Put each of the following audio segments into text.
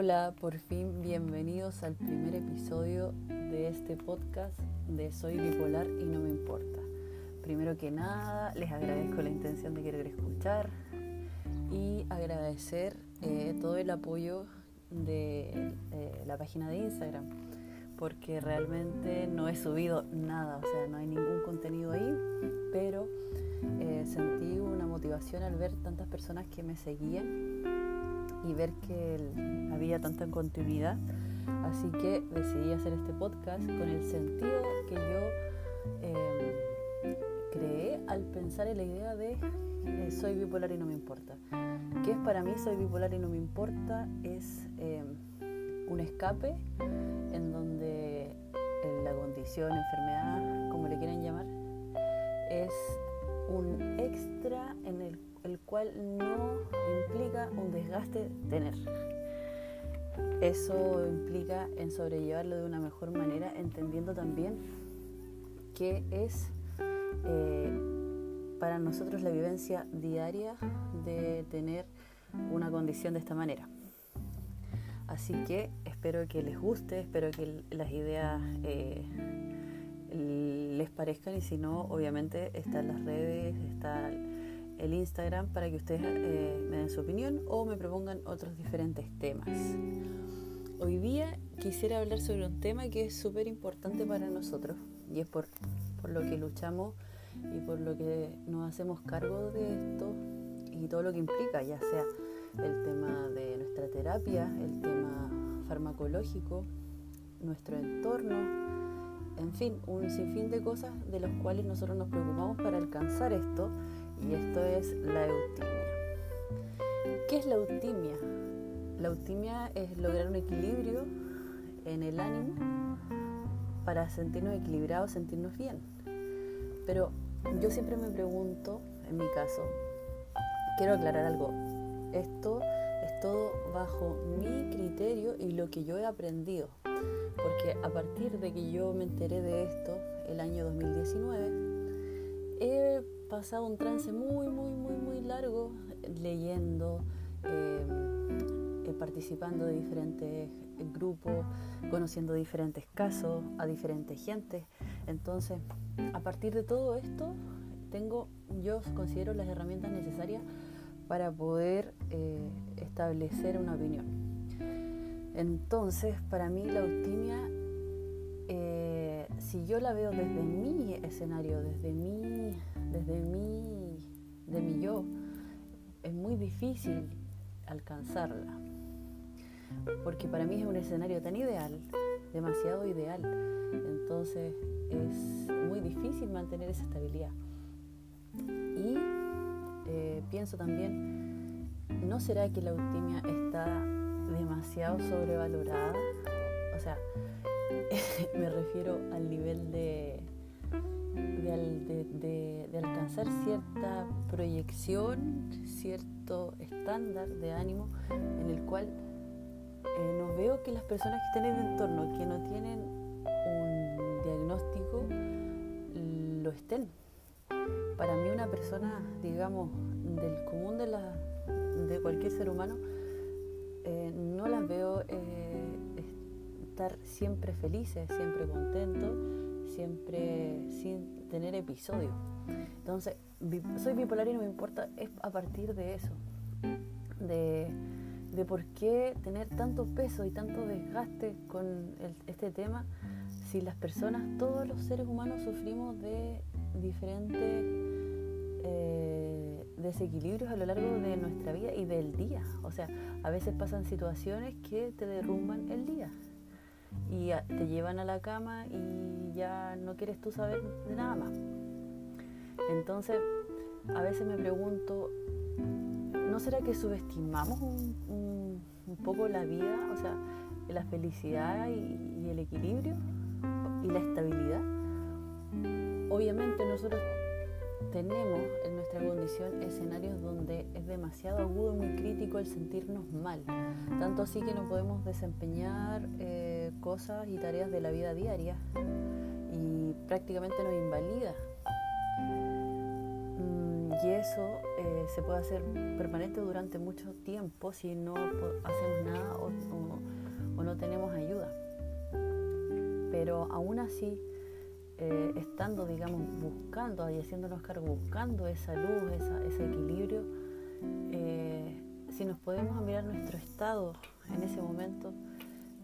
Hola, por fin bienvenidos al primer episodio de este podcast de Soy bipolar y no me importa. Primero que nada, les agradezco la intención de querer escuchar y agradecer eh, todo el apoyo de eh, la página de Instagram, porque realmente no he subido nada, o sea, no hay ningún contenido ahí, pero eh, sentí una motivación al ver tantas personas que me seguían y ver que había tanta continuidad. Así que decidí hacer este podcast con el sentido que yo em, creé al pensar en la idea de eh, soy bipolar y no me importa. ¿Qué es para mí soy bipolar y no me importa? Es em, un escape en donde la condición, enfermedad, como le quieran llamar, es un extra en el el cual no implica un desgaste tener. Eso implica en sobrellevarlo de una mejor manera, entendiendo también que es eh, para nosotros la vivencia diaria de tener una condición de esta manera. Así que espero que les guste, espero que las ideas eh, les parezcan y si no, obviamente están las redes, está el Instagram para que ustedes eh, me den su opinión o me propongan otros diferentes temas. Hoy día quisiera hablar sobre un tema que es súper importante para nosotros y es por, por lo que luchamos y por lo que nos hacemos cargo de esto y todo lo que implica, ya sea el tema de nuestra terapia, el tema farmacológico, nuestro entorno, en fin, un sinfín de cosas de las cuales nosotros nos preocupamos para alcanzar esto y esto es la eutimia. ¿Qué es la eutimia? La eutimia es lograr un equilibrio en el ánimo para sentirnos equilibrados, sentirnos bien. Pero yo siempre me pregunto, en mi caso, quiero aclarar algo, esto es todo bajo mi criterio y lo que yo he aprendido, porque a partir de que yo me enteré de esto el año 2019, he pasado un trance muy, muy, muy, muy largo leyendo, eh, eh, participando de diferentes grupos, conociendo diferentes casos, a diferentes gentes. Entonces, a partir de todo esto, tengo, yo considero las herramientas necesarias para poder eh, establecer una opinión. Entonces, para mí la optimia, si yo la veo desde mi escenario, desde mi desde mí, de mi yo, es muy difícil alcanzarla. Porque para mí es un escenario tan ideal, demasiado ideal. Entonces es muy difícil mantener esa estabilidad. Y eh, pienso también, ¿no será que la optimia está demasiado sobrevalorada? O sea, me refiero al nivel de de, alcanzar cierta proyección, cierto estándar de ánimo en el cual eh, no veo que las personas que están en el entorno, que no tienen un diagnóstico, lo estén. Para mí una persona, digamos, del común de, la, de cualquier ser humano, eh, no las veo eh, estar siempre felices, siempre contentos, siempre sin tener episodios. Entonces, soy bipolar y no me importa, es a partir de eso, de, de por qué tener tanto peso y tanto desgaste con este tema si las personas, todos los seres humanos sufrimos de diferentes eh, desequilibrios a lo largo de nuestra vida y del día. O sea, a veces pasan situaciones que te derrumban el día y te llevan a la cama y ya no quieres tú saber de nada más. Entonces, a veces me pregunto, ¿no será que subestimamos un, poco la vida, o sea, la felicidad y, y el equilibrio y la estabilidad? Obviamente nosotros tenemos en nuestra condición escenarios donde es demasiado agudo y muy crítico el sentirnos mal, tanto así que no podemos desempeñar eh, cosas y tareas de la vida diaria y prácticamente nos invalida. Mm, y eso eh, se puede hacer permanente durante mucho tiempo si no hacemos nada o, no tenemos ayuda. Pero aún así, eh, estando, digamos, buscando y haciéndonos cargo, buscando esa luz, ese equilibrio, eh, si nos podemos mirar nuestro estado en ese momento,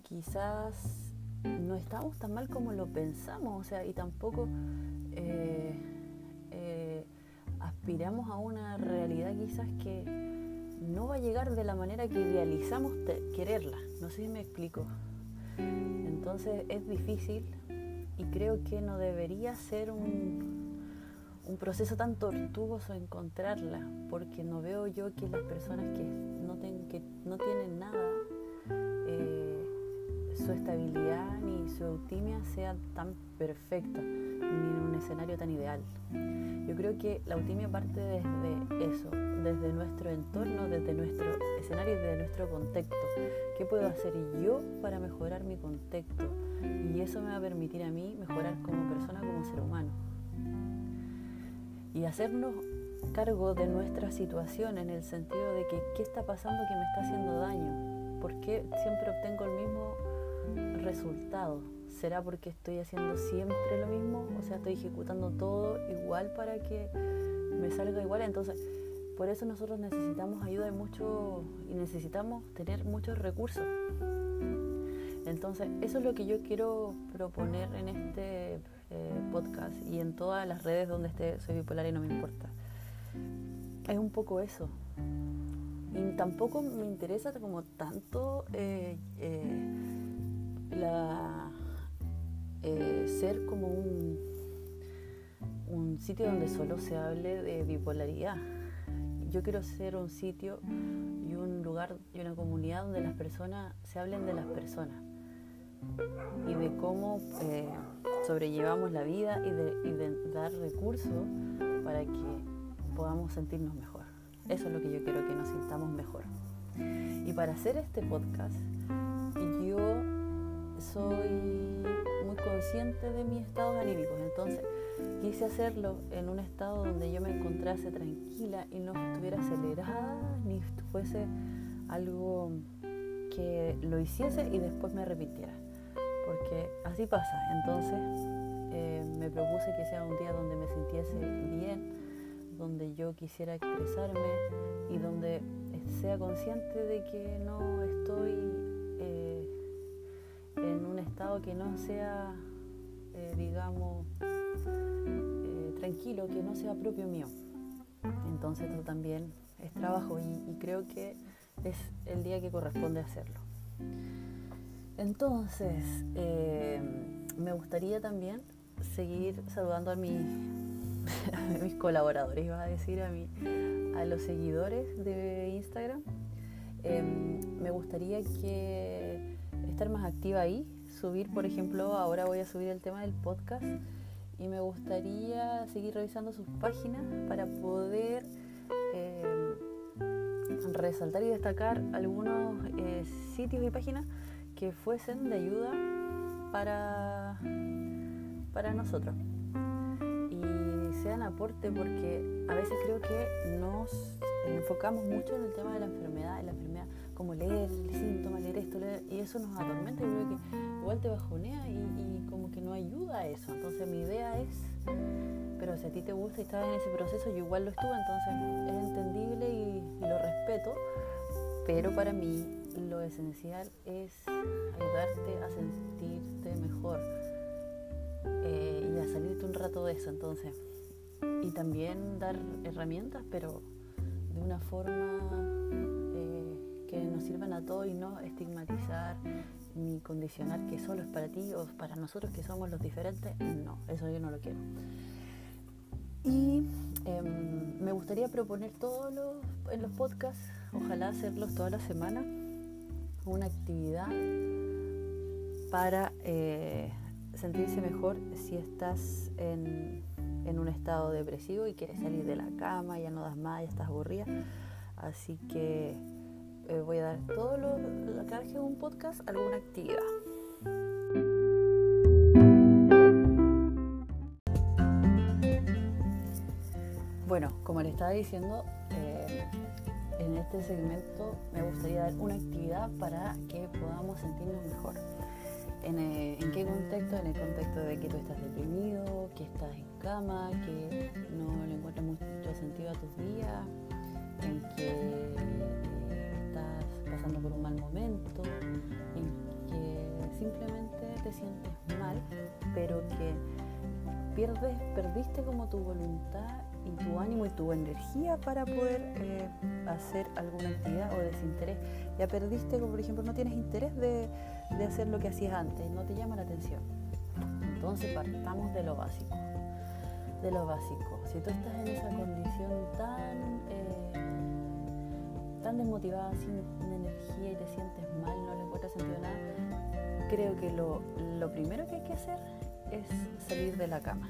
quizás no estamos tan mal como lo pensamos, o sea, y tampoco aspiramos a una realidad quizás que no va a llegar de la manera que idealizamos quererla. No sé si me explico. Entonces es difícil y creo que no debería ser un, un proceso tan tortuoso encontrarla, porque no veo yo que las personas que no, que no tienen nada, eh, su estabilidad ni su optimia sea tan perfecta, ni en un escenario tan ideal. Yo creo que la autimia parte desde eso, desde nuestro entorno, desde nuestro escenario y desde nuestro contexto. ¿Qué puedo hacer yo para mejorar mi contexto? Y eso me va a permitir a mí mejorar como persona, como ser humano. Y hacernos cargo de nuestra situación en el sentido de que qué está pasando que me está haciendo daño. ¿Por qué siempre obtengo el mismo resultado? ¿Será porque estoy haciendo siempre lo mismo? O sea, estoy ejecutando todo igual para que me salga igual. Entonces, por eso nosotros necesitamos ayuda de mucho y necesitamos tener muchos recursos. Entonces, eso es lo que yo quiero proponer en este eh, podcast y en todas las redes donde esté soy bipolar y no me importa. Es un poco eso. Y tampoco me interesa como tanto eh, eh, la ser como un, un sitio donde solo se hable de bipolaridad. Yo quiero ser un sitio y un lugar y una comunidad donde las personas se hablen de las personas y de cómo eh, sobrellevamos la vida y de, dar recursos para que podamos sentirnos mejor. Eso es lo que yo quiero que nos sintamos mejor. Y para hacer este podcast, yo soy consciente de mis estados anímicos. Entonces quise hacerlo en un estado donde yo me encontrase tranquila y no estuviera acelerada ni fuese algo que lo hiciese y después me arrepintiera. Porque así pasa. Entonces eh, me propuse que sea un día donde me sintiese bien, donde yo quisiera expresarme y donde sea consciente de que no estoy en un estado que no sea, eh, digamos, eh, tranquilo, que no sea propio mío. Entonces esto también es trabajo y, creo que es el día que corresponde hacerlo. Entonces, eh, me gustaría también seguir saludando a, mis colaboradores, iba a decir a, mí, a los seguidores de Instagram. Em, me gustaría que estar más activa ahí, subir, por ejemplo, ahora voy a subir el tema del podcast y me gustaría seguir revisando sus páginas para poder eh, resaltar y destacar algunos eh, sitios y páginas que fuesen de ayuda para, para nosotros. Y sean aporte porque a veces creo que nos enfocamos mucho en el tema de la enfermedad, en la enfermedad como leer el síntoma, leer esto, leer, y eso nos atormenta y creo que igual te bajonea y, como que no ayuda a eso. Entonces mi idea es, pero si a ti te gusta y estás en ese proceso, yo igual lo estuve, entonces es entendible y, lo respeto, pero para mí lo esencial es ayudarte a sentirte mejor eh, y a salirte un rato de eso, entonces. Y también dar herramientas, pero de una forma sirvan a todos y no estigmatizar ni condicionar que solo es para ti o para nosotros que somos los diferentes. No, eso yo no lo quiero. Y em, me gustaría proponer todos los, en los podcasts, ojalá hacerlos toda la semana, una actividad para eh, sentirse mejor si estás en, en, un estado depresivo y quieres salir de la cama, ya no das más, ya estás aburrida. Así que eh, voy a dar todo lo, cada vez que un podcast alguna actividad. Bueno, como le estaba diciendo, eh, en este segmento me gustaría dar una actividad para que podamos sentirnos mejor. Eh, ¿En, qué contexto? En el contexto de que tú estás deprimido, que estás en cama, que no le encuentras mucho sentido a tus días, en que pasando por un mal momento, en que simplemente te sientes mal, pero que pierdes, perdiste como tu voluntad y tu ánimo y tu energía para poder eh, hacer alguna actividad o desinterés. Ya perdiste, como por ejemplo, no tienes interés de, de hacer lo que hacías antes, no te llama la atención. Entonces partamos de lo básico. De lo básico. Si tú estás en esa condición tan, eh, tan desmotivada, sin energía y te sientes mal, no le encuentras sentido nada, creo que lo, lo primero que hay que hacer es salir de la cama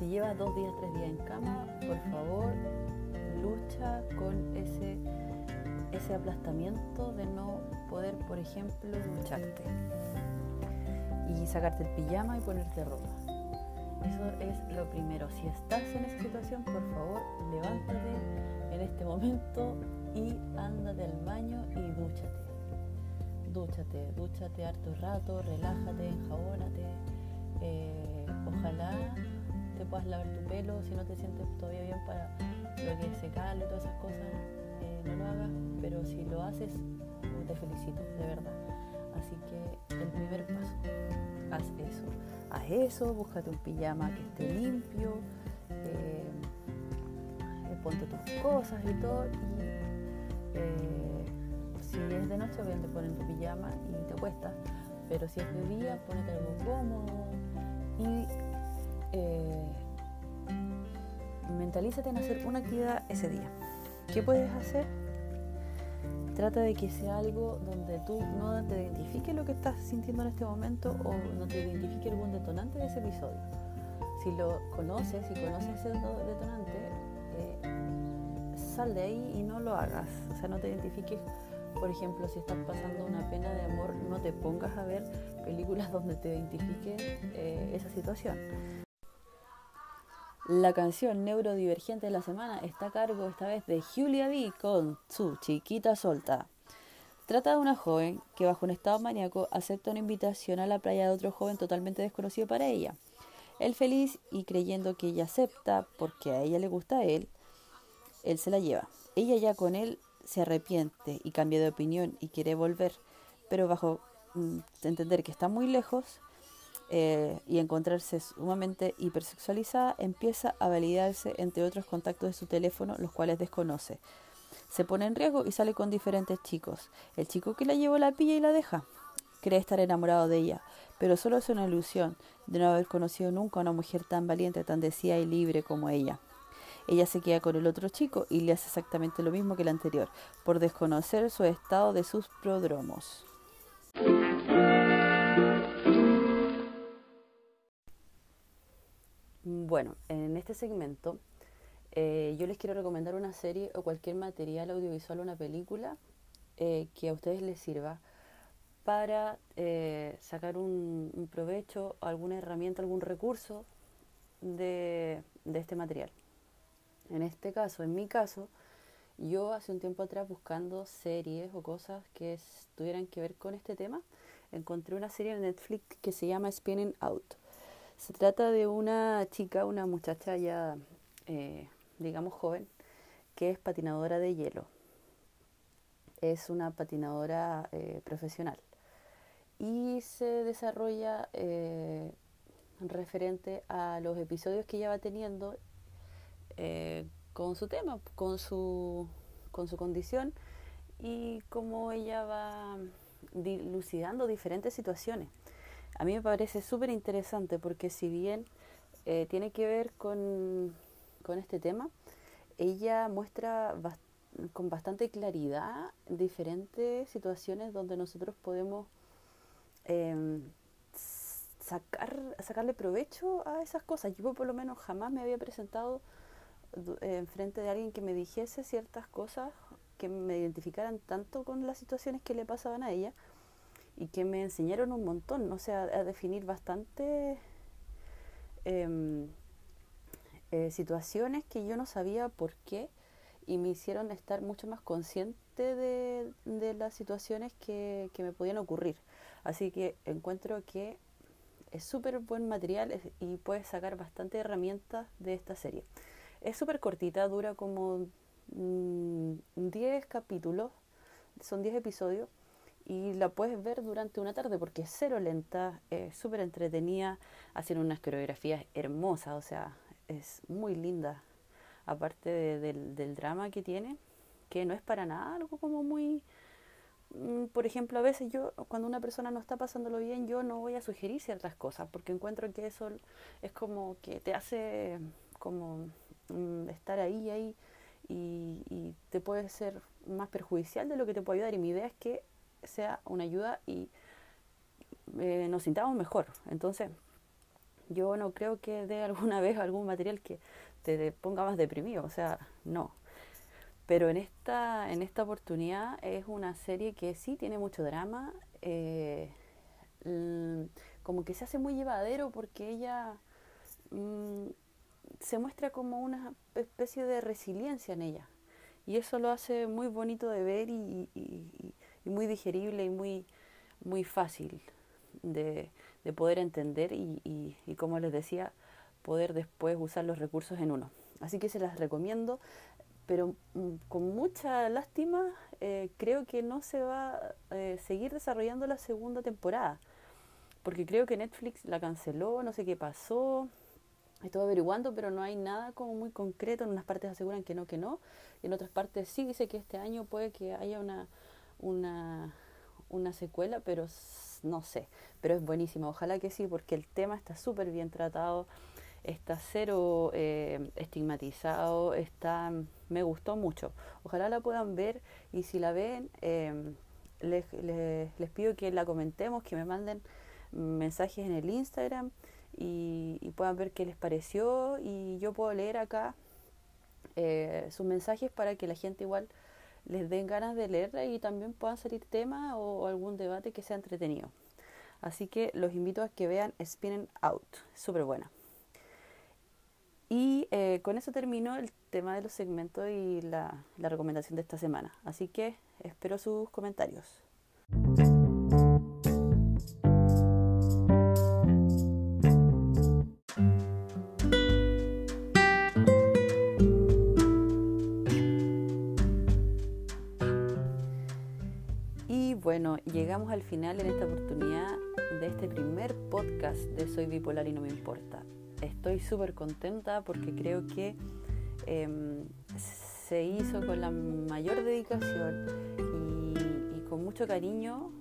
si llevas dos días, tres días en cama, por favor, lucha con ese, ese aplastamiento de no poder, por ejemplo, lucharte y sacarte el pijama y ponerte ropa. Eso es lo primero. Si estás en esa situación, por favor, levántate en este momento y ándate al baño y dúchate. Dúchate, dúchate harto rato, relájate, enjabónate. Eh, ojalá te puedas lavar tu pelo, si no te sientes todavía bien para lo que es secarlo y todas esas cosas, eh, no lo hagas, pero si lo haces, te felicito, de verdad. Así que el primer paso, haz eso. Haz eso, búscate un pijama que esté limpio, eh, ponte tus cosas y todo. De noche, obviamente ponen tu pijama y te cuesta. Pero si es de día, ponete algo cómodo y eh, mentalízate en hacer una actividad ese día. ¿Qué puedes hacer? Trata de que sea algo donde tú no te identifique lo que estás sintiendo en este momento o no te identifique algún detonante de ese episodio. Si lo conoces, si conoces ese detonante, eh, sal de ahí y no lo hagas. O sea, no te identifiques por ejemplo, si estás pasando una pena de amor, no te pongas a ver películas donde te identifique eh, esa situación. La canción neurodivergente de la semana está a cargo esta vez de Julia B con su chiquita solta. Trata de una joven que bajo un estado maníaco acepta una invitación a la playa de otro joven totalmente desconocido para ella. Él feliz y creyendo que ella acepta porque a ella le gusta a él, él se la lleva. Ella ya con él se arrepiente y cambia de opinión y quiere volver, pero bajo mm, entender que está muy lejos, eh, y encontrarse sumamente hipersexualizada, empieza a validarse entre otros contactos de su teléfono, los cuales desconoce. Se pone en riesgo y sale con diferentes chicos. El chico que la llevó la pilla y la deja. Cree estar enamorado de ella, pero solo es una ilusión de no haber conocido nunca a una mujer tan valiente, tan deseada y libre como ella. Ella se queda con el otro chico y le hace exactamente lo mismo que el anterior, por desconocer su estado de sus prodromos. Bueno, en este segmento eh, yo les quiero recomendar una serie o cualquier material audiovisual una película eh, que a ustedes les sirva para eh, sacar un, provecho, alguna herramienta, algún recurso de, de este material. En este caso, en mi caso, yo hace un tiempo atrás buscando series o cosas que tuvieran que ver con este tema, encontré una serie en Netflix que se llama Spinning Out. Se trata de una chica, una muchacha ya, eh, digamos, joven, que es patinadora de hielo. Es una patinadora eh, profesional. Y se desarrolla eh, referente a los episodios que ella va teniendo con su tema, con su, con su condición y cómo ella va dilucidando diferentes situaciones a mí me parece súper interesante porque si bien eh, tiene que ver con, este tema, ella muestra con bastante claridad diferentes situaciones donde nosotros podemos em, sacar, sacarle provecho a esas cosas. Yo por lo menos jamás me había presentado en frente de alguien que me dijese ciertas cosas que me identificaran tanto con las situaciones que le pasaban a ella y que me enseñaron un montón, o sea, a definir bastante em, eh, situaciones que yo no sabía por qué y me hicieron estar mucho más consciente de, las situaciones que, me podían ocurrir. Así que encuentro que es súper buen material y puedes sacar bastante herramientas de esta serie. Es súper cortita, dura como 10 mm, capítulos, son 10 episodios y la puedes ver durante una tarde porque es cero lenta, es súper entretenida, hacen unas coreografías hermosas, o sea, es muy linda, aparte del, del, drama que tiene, que no es para nada algo como muy... Mm, por ejemplo, a veces yo, cuando una persona no está pasándolo bien, yo no voy a sugerir ciertas cosas, porque encuentro que eso es como que te hace como estar ahí, ahí, y, y te puede ser más perjudicial de lo que te puede ayudar. Y mi idea es que sea una ayuda y eh, nos sintamos mejor. Entonces, yo no creo que dé alguna vez algún material que te ponga más deprimido, o sea, no. Pero en esta, en esta oportunidad es una serie que sí tiene mucho drama, eh, como que se hace muy llevadero porque ella mm, se muestra como una especie de resiliencia en ella. Y eso lo hace muy bonito de ver y, y muy digerible y muy, muy fácil de, de poder entender y, y, como les decía, poder después usar los recursos en uno. Así que se las recomiendo, pero mm, con mucha lástima eh, creo que no se va a eh, seguir desarrollando la segunda temporada, porque creo que Netflix la canceló, no sé qué pasó, estoy averiguando, pero no hay nada como muy concreto, en unas partes aseguran que no, que no, y en otras partes sí dice que este año puede que haya una una, una secuela, pero no sé, pero es buenísima, ojalá que sí, porque el tema está súper bien tratado, está cero eh, estigmatizado, está, me gustó mucho, ojalá la puedan ver y si la ven, em, les, les, pido que la comentemos, que me manden mensajes en el Instagram y, puedan ver qué les pareció y yo puedo leer acá eh, sus mensajes para que la gente igual les den ganas de leerla y también puedan salir temas o, algún debate que sea entretenido. Así que los invito a que vean Spinning Out, súper buena. Y eh, con eso termino el tema de los segmentos y la recomendación de esta semana. Así que espero sus comentarios. Al final en esta oportunidad de este primer podcast de Soy Bipolar y no me importa. Estoy súper contenta porque creo que em, se hizo con la mayor dedicación y, con mucho cariño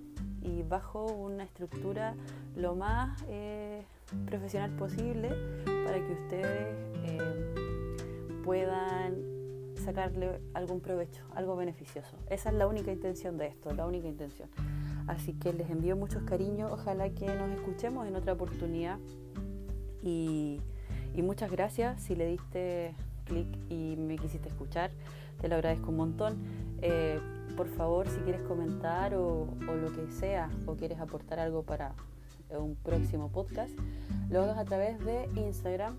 y bajo una estructura lo más eh, profesional posible para que ustedes em, puedan sacarle algún provecho, algo beneficioso. Esa es la única intención de esto, la única intención. Así que les envío muchos cariños, ojalá que nos escuchemos en otra oportunidad y, muchas gracias si le diste clic y me quisiste escuchar, te lo agradezco un montón. Eh, por favor, si quieres comentar o, lo que sea, o quieres aportar algo para un próximo podcast, lo hagas a través de Instagram,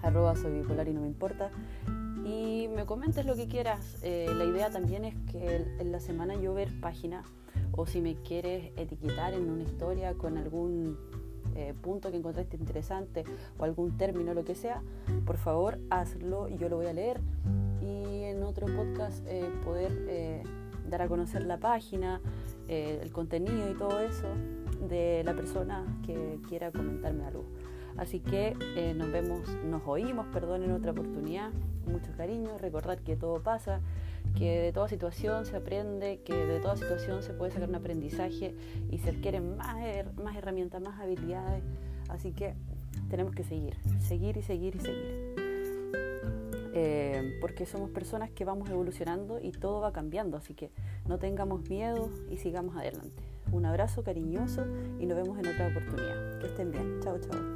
arroba soy bipolar y no me importa y me comentes lo que quieras. Eh, la idea también es que en la semana yo ver página o si me quieres etiquetar en una historia con algún eh, punto que encontraste interesante o algún término, lo que sea, por favor hazlo yo lo voy a leer. Y en otro podcast eh, poder dar a conocer la página, el contenido y todo eso de la persona que quiera comentarme algo. Así que nos vemos, nos oímos, perdón, en otra oportunidad mucho cariño, recordar que todo pasa, que de toda situación se aprende, que de toda situación se puede sacar un aprendizaje y se adquieren más, más herramientas, más habilidades. Así que tenemos que seguir, seguir y seguir y seguir. Eh, porque somos personas que vamos evolucionando y todo va cambiando, así que no tengamos miedo y sigamos adelante. Un abrazo cariñoso y nos vemos en otra oportunidad. Que estén bien. Chao, chao.